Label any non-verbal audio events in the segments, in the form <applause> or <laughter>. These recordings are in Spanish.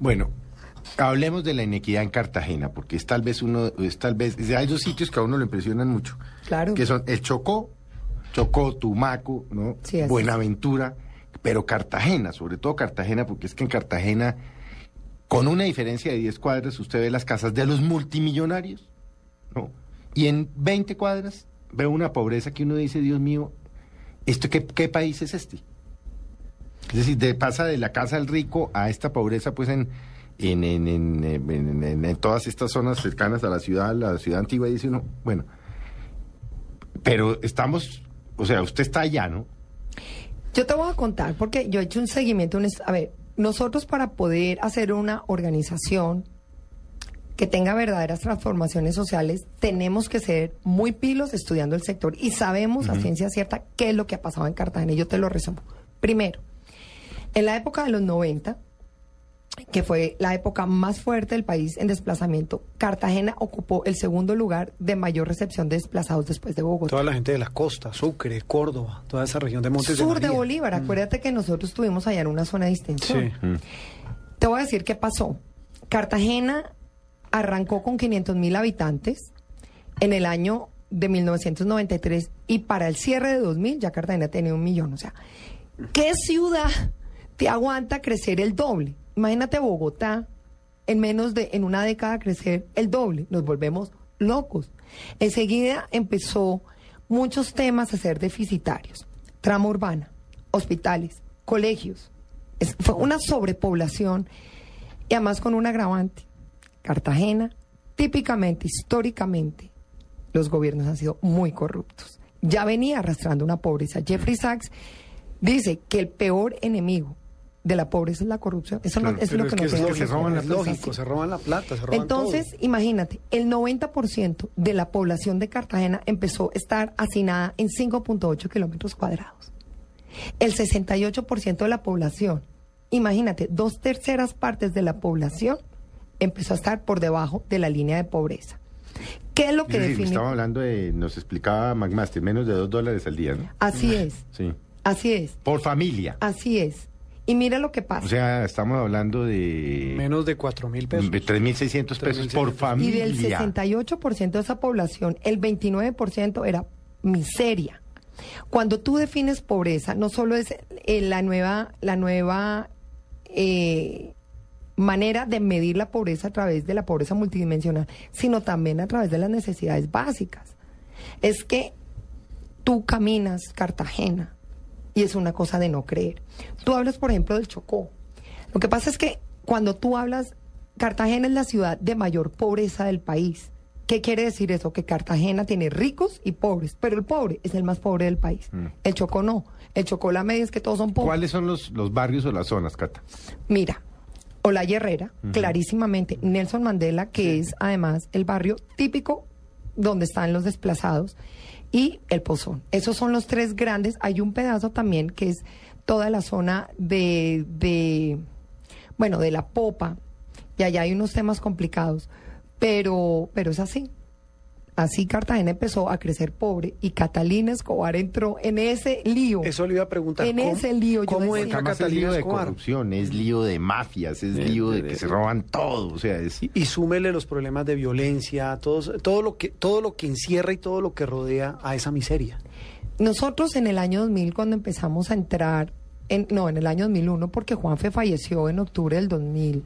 Bueno, hablemos de la inequidad en Cartagena, porque es tal vez uno, es tal vez, hay dos sitios que a uno lo impresionan mucho. Claro. Que son el Chocó, Chocó, Tumaco, ¿no? Sí, Buenaventura, pero Cartagena, sobre todo Cartagena, porque es que en Cartagena, con una diferencia de 10 cuadras, usted ve las casas de los multimillonarios, ¿no? Y en 20 cuadras ve una pobreza que uno dice, Dios mío, ¿esto qué, qué país es este? Es decir, de- pasa de la casa del rico a esta pobreza, pues en, en, en, en, en- en- en todas estas zonas cercanas a la ciudad, la ciudad antigua, y dice uno, bueno, pero estamos, o sea, usted está allá, ¿no? Yo te voy a contar, porque yo he hecho un seguimiento. un a ver, nosotros para poder hacer una organización que tenga verdaderas transformaciones sociales, tenemos que ser muy pilos estudiando el sector y sabemos a ciencia cierta qué es lo que ha pasado en Cartagena. Y yo te lo resumo. Primero, en la época de los 90, que fue la época más fuerte del país en desplazamiento, Cartagena ocupó el segundo lugar de mayor recepción de desplazados después de Bogotá. Toda la gente de la costa, Sucre, Córdoba, toda esa región de Montes Sur de. Bolívar, acuérdate que nosotros estuvimos allá en una zona de distensión. Sí. Te voy a decir qué pasó. Cartagena arrancó con 500 mil habitantes en el año de 1993 y para el cierre de 2000 ya Cartagena tenía un millón. O sea, ¿qué ciudad te aguanta crecer el doble? Imagínate Bogotá en menos de, en una década crecer el doble. Nos volvemos locos. Enseguida empezó muchos temas a ser deficitarios. Trama urbana, hospitales, colegios. Fue una sobrepoblación y además con un agravante. Cartagena, típicamente, históricamente, los gobiernos han sido muy corruptos. Ya venía arrastrando una pobreza. Jeffrey Sachs dice que el peor enemigo de la pobreza es la corrupción. Eso, no, eso es lo es que que no es se lógico, hace. se roban la es lógico, se roban la plata, se roban Entonces, todo. imagínate, el 90% de la población de Cartagena empezó a estar hacinada en 5.8 kilómetros cuadrados. El 68% de la población, imagínate, dos terceras partes de la población empezó a estar por debajo de la línea de pobreza. ¿Qué es lo que Es decir, define? estamos hablando de, nos explicaba McMaster, menos de dos dólares al día, ¿no? Así es, Sí. así es, Por familia. así es. Y mira lo que pasa. O sea, estamos hablando de... Menos de cuatro mil pesos. de 3.600 pesos por 3.600. Y familia. del 68% de esa población, el 29% era miseria. Cuando tú defines pobreza, no solo es eh, la nueva, la nueva eh, manera de medir la pobreza a través de la pobreza multidimensional, sino también a través de las necesidades básicas. Es que tú caminas Cartagena y es una cosa de no creer. Tú hablas, por ejemplo, del Chocó. Lo que pasa es que cuando tú hablas, Cartagena es la ciudad de mayor pobreza del país. ¿Qué quiere decir eso? Que Cartagena tiene ricos y pobres, pero el pobre es el más pobre del país. Mm. El Chocó no. El Chocó la media es que todos son pobres. ¿Cuáles son los, los barrios o las zonas, Cata? Mira, Olaya Herrera, clarísimamente, Nelson Mandela, que es además el barrio típico donde están los desplazados, y el Pozón. Esos son los tres grandes. Hay un pedazo también que es toda la zona de, de bueno, de la popa, y allá hay unos temas complicados, pero, pero es así. Así Cartagena empezó a crecer pobre y Catalina Escobar entró en ese lío. Eso le iba a preguntar. En ¿cómo- ese lío, yo ¿Cómo decía. entra Catalina lío de Escobar? corrupción, es lío de mafias, es lío de que se roban todo. O sea, es... Y, y súmele los problemas de violencia, todos, todo lo que todo lo que encierra y todo lo que rodea a esa miseria. Nosotros en el año 2000, cuando empezamos a entrar, en, no, en el año 2001, porque Juanfe falleció en octubre del 2000.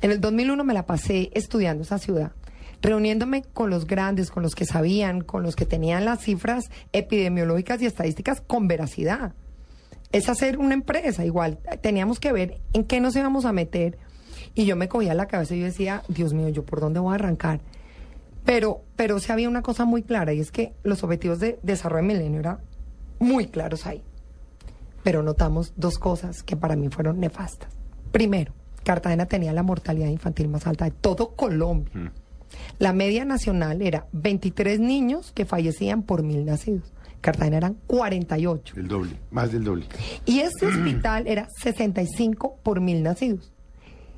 En el 2001 me la pasé estudiando esa ciudad, reuniéndome con los grandes, con los que sabían, con los que tenían las cifras epidemiológicas y estadísticas con veracidad. Es hacer una empresa, igual. Teníamos que ver en qué nos íbamos a meter. Y yo me cogía la cabeza y yo decía, Dios mío, ¿yo por dónde voy a arrancar? Pero, pero sí había una cosa muy clara y es que los objetivos de desarrollo milenio eran muy claros ahí. Pero notamos dos cosas que para mí fueron nefastas. Primero, Cartagena tenía la mortalidad infantil más alta de todo Colombia. Mm. La media nacional era 23 niños que fallecían por mil nacidos. Cartagena eran 48. El doble, más del doble. Y este hospital era 65 por mil nacidos.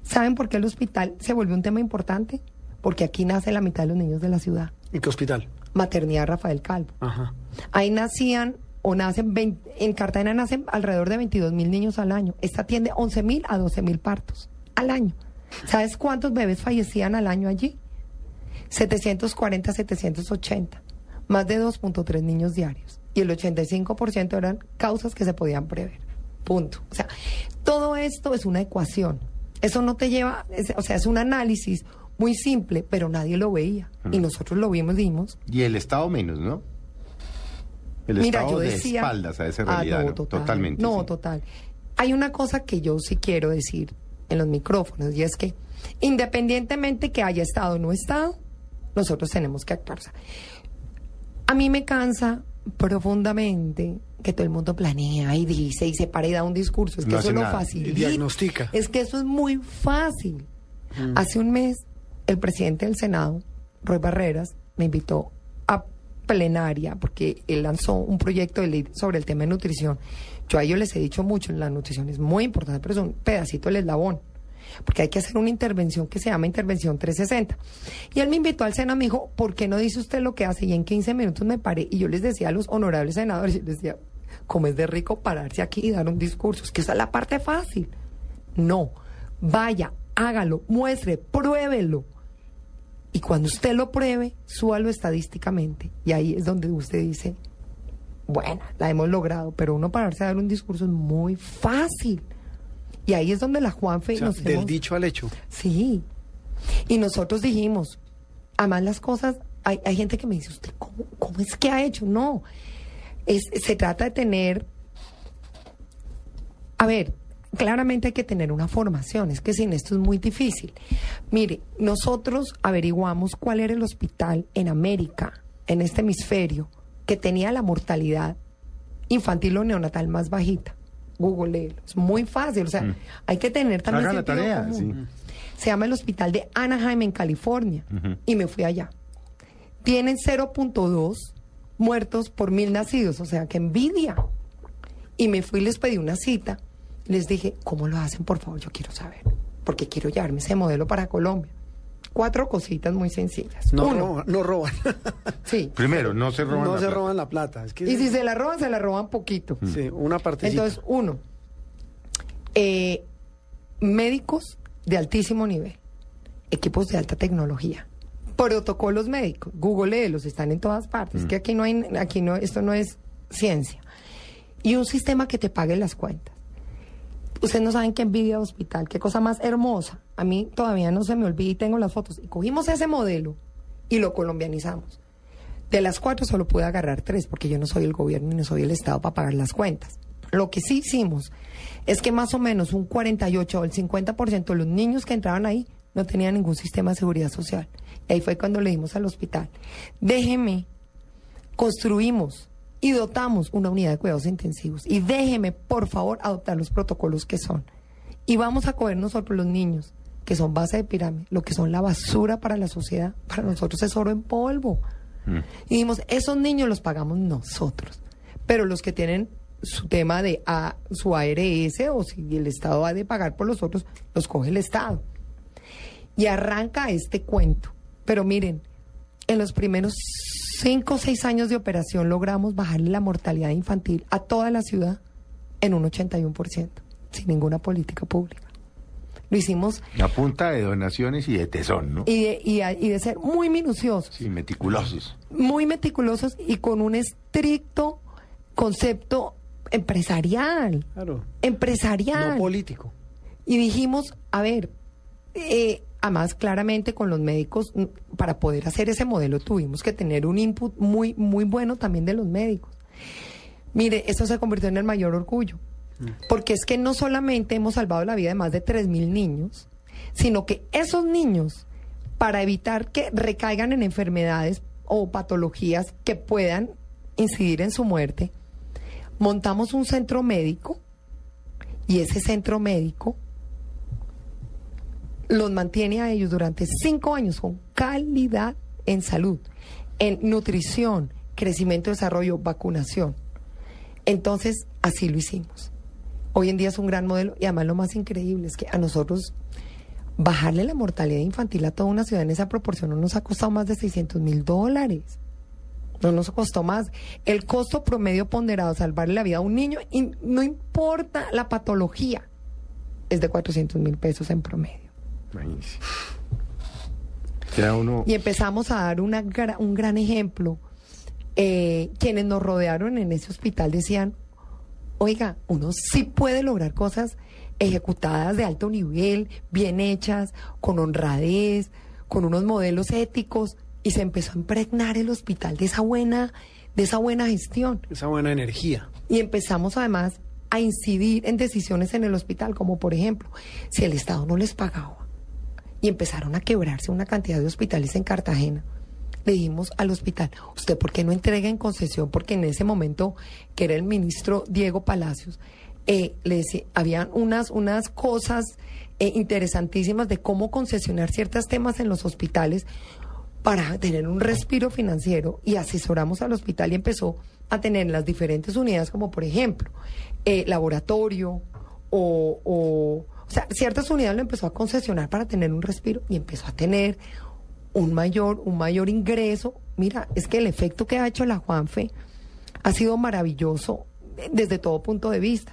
¿Saben por qué el hospital se volvió un tema importante? Porque aquí nace la mitad de los niños de la ciudad. ¿En qué hospital? Maternidad Rafael Calvo. Ajá. Ahí nacían o nacen, 20 en Cartagena nacen alrededor de 22 mil niños al año. Esta atiende 11 mil a 12 mil partos al año. ¿Sabes cuántos bebés fallecían al año allí? 740, 780. Más de 2.3 niños diarios. Y el 85% eran causas que se podían prever. Punto. O sea, todo esto es una ecuación. Eso no te lleva, es- o sea, es un análisis muy simple, pero nadie lo veía. Y nosotros lo vimos, dimos. Y el Estado menos, ¿no? El Mira, Estado yo de espaldas a esa Ah, realidad. no, ¿no? total. Totalmente. No, sí. total. Hay una cosa que yo sí quiero decir en los micrófonos y es que independientemente que haya estado o no estado, nosotros tenemos que actuar. O sea, a mí me cansa profundamente que todo el mundo planea y dice y se para y da un discurso. Es que No eso facilita. Y diagnostica. Es que eso es muy fácil. Hace un mes, el presidente del Senado, Roy Barreras, me invitó a plenaria porque él lanzó un proyecto de ley sobre el tema de nutrición. Yo a ellos les he dicho mucho, la nutrición es muy importante, pero es un pedacito del eslabón. Porque hay que hacer una intervención que se llama intervención 360. Y él me invitó al Senado, me dijo, ¿por qué no dice usted lo que hace? Y en 15 minutos me paré y yo les decía a los honorables senadores, yo les decía, como es de rico pararse aquí y dar un discurso, es que esa es la parte fácil. No, vaya, hágalo, muestre, pruébelo. Y cuando usted lo pruebe, súbalo estadísticamente. Y ahí es donde usted dice, bueno, la hemos logrado, pero uno pararse a dar un discurso es muy fácil. Y ahí es donde la Juanfe O sea, nos del hemos- dicho al hecho. Sí. Y nosotros dijimos, además las cosas, hay, hay gente que me dice, ¿usted cómo, cómo es que ha hecho? No. Es, se trata de tener, a ver, claramente hay que tener una formación, es que sin esto es muy difícil. Mire, nosotros averiguamos cuál era el hospital en América, en este hemisferio, que tenía la mortalidad infantil o neonatal más bajita. Google, es muy fácil, o sea, hay que tener también Haga la sentido tarea, común. sí. Se llama el hospital de Anaheim en California y me fui allá. Tienen 0.2 muertos por mil nacidos, o sea, que envidia. Y me fui y les pedí una cita. Les dije, ¿cómo lo hacen? Por favor, yo quiero saber. Porque quiero llevarme ese modelo para Colombia. Cuatro cositas muy sencillas. No Uno, roban. No roban. <laughs> sí. Primero, no se roban no la se plata. roban la plata. Es que Y si se la roban, se la roban poquito. sí, una partecita. Entonces, uno, eh, médicos de altísimo nivel, equipos de alta tecnología, protocolos médicos, googleelos, están en todas partes, que aquí no hay, aquí no, esto no es ciencia. Y un sistema que te pague las cuentas. Ustedes no saben qué envidia de hospital, qué cosa más hermosa. A mí todavía no se me olvida y tengo las fotos. Y cogimos ese modelo y lo colombianizamos. De las cuatro solo pude agarrar tres porque yo no soy el gobierno y no soy el Estado para pagar las cuentas. Lo que sí hicimos es que más o menos un 48 o el 50% de los niños que entraban ahí no tenían ningún sistema de seguridad social. Y ahí fue cuando le dimos al hospital, déjeme, construimos y dotamos una unidad de cuidados intensivos y déjeme, por favor, adoptar los protocolos que son. Y vamos a coger nosotros los niños, que son base de pirámide, lo que son la basura para la sociedad, para nosotros es oro en polvo. Y dijimos, esos niños los pagamos nosotros, pero los que tienen su tema de a, su ARS o si el Estado ha de pagar por los otros, los coge el Estado. Y arranca este cuento. Pero miren, en los primeros cinco o seis años de operación logramos bajarle la mortalidad infantil a toda la ciudad en un 81%, sin ninguna política pública. Lo hicimos A punta de donaciones y de tesón, ¿no? y de, y a- y de ser muy minuciosos Sí, meticulosos. muy meticulosos y con un estricto concepto empresarial. Claro. Empresarial. No político. y dijimos, a ver, eh, además claramente con los médicos, mm, para poder hacer ese modelo tuvimos que tener un input muy, muy bueno también de los médicos. Mire, eso se convirtió en el mayor orgullo, porque es que no solamente hemos salvado la vida de más de 3.000 niños, sino que esos niños, para evitar que recaigan en enfermedades o patologías que puedan incidir en su muerte, montamos un centro médico y ese centro médico los mantiene a ellos durante cinco años con calidad en salud, en nutrición, crecimiento, desarrollo, vacunación. Entonces, así lo hicimos. Hoy en día es un gran modelo y además lo más increíble es que a nosotros bajarle la mortalidad infantil a toda una ciudad en esa proporción no nos ha costado más de 600 mil dólares. No nos costó más. El costo promedio ponderado, salvarle la vida a un niño, y no importa la patología, es de 400 mil pesos en promedio. Uno... Y empezamos a dar una un gran ejemplo. Eh, quienes nos rodearon en ese hospital decían, oiga, uno sí puede lograr cosas ejecutadas de alto nivel, bien hechas, con honradez, con unos modelos éticos, y se empezó a impregnar el hospital de esa buena, de esa buena gestión. Esa buena energía. Y empezamos además a incidir en decisiones en el hospital, como por ejemplo, si el Estado no les pagaba y empezaron a quebrarse una cantidad de hospitales en Cartagena. Le dijimos al hospital, ¿usted por qué no entrega en concesión? Porque en ese momento, que era el ministro Diego Palacios, eh, le decía, habían unas, unas cosas eh, interesantísimas de cómo concesionar ciertos temas en los hospitales para tener un respiro financiero y asesoramos al hospital y empezó a tener las diferentes unidades como por ejemplo eh, laboratorio o, o, o sea, ciertas unidades lo empezó a concesionar para tener un respiro y empezó a tener un mayor, un mayor ingreso. Mira, es que el efecto que ha hecho la Juanfe ha sido maravilloso eh, desde todo punto de vista.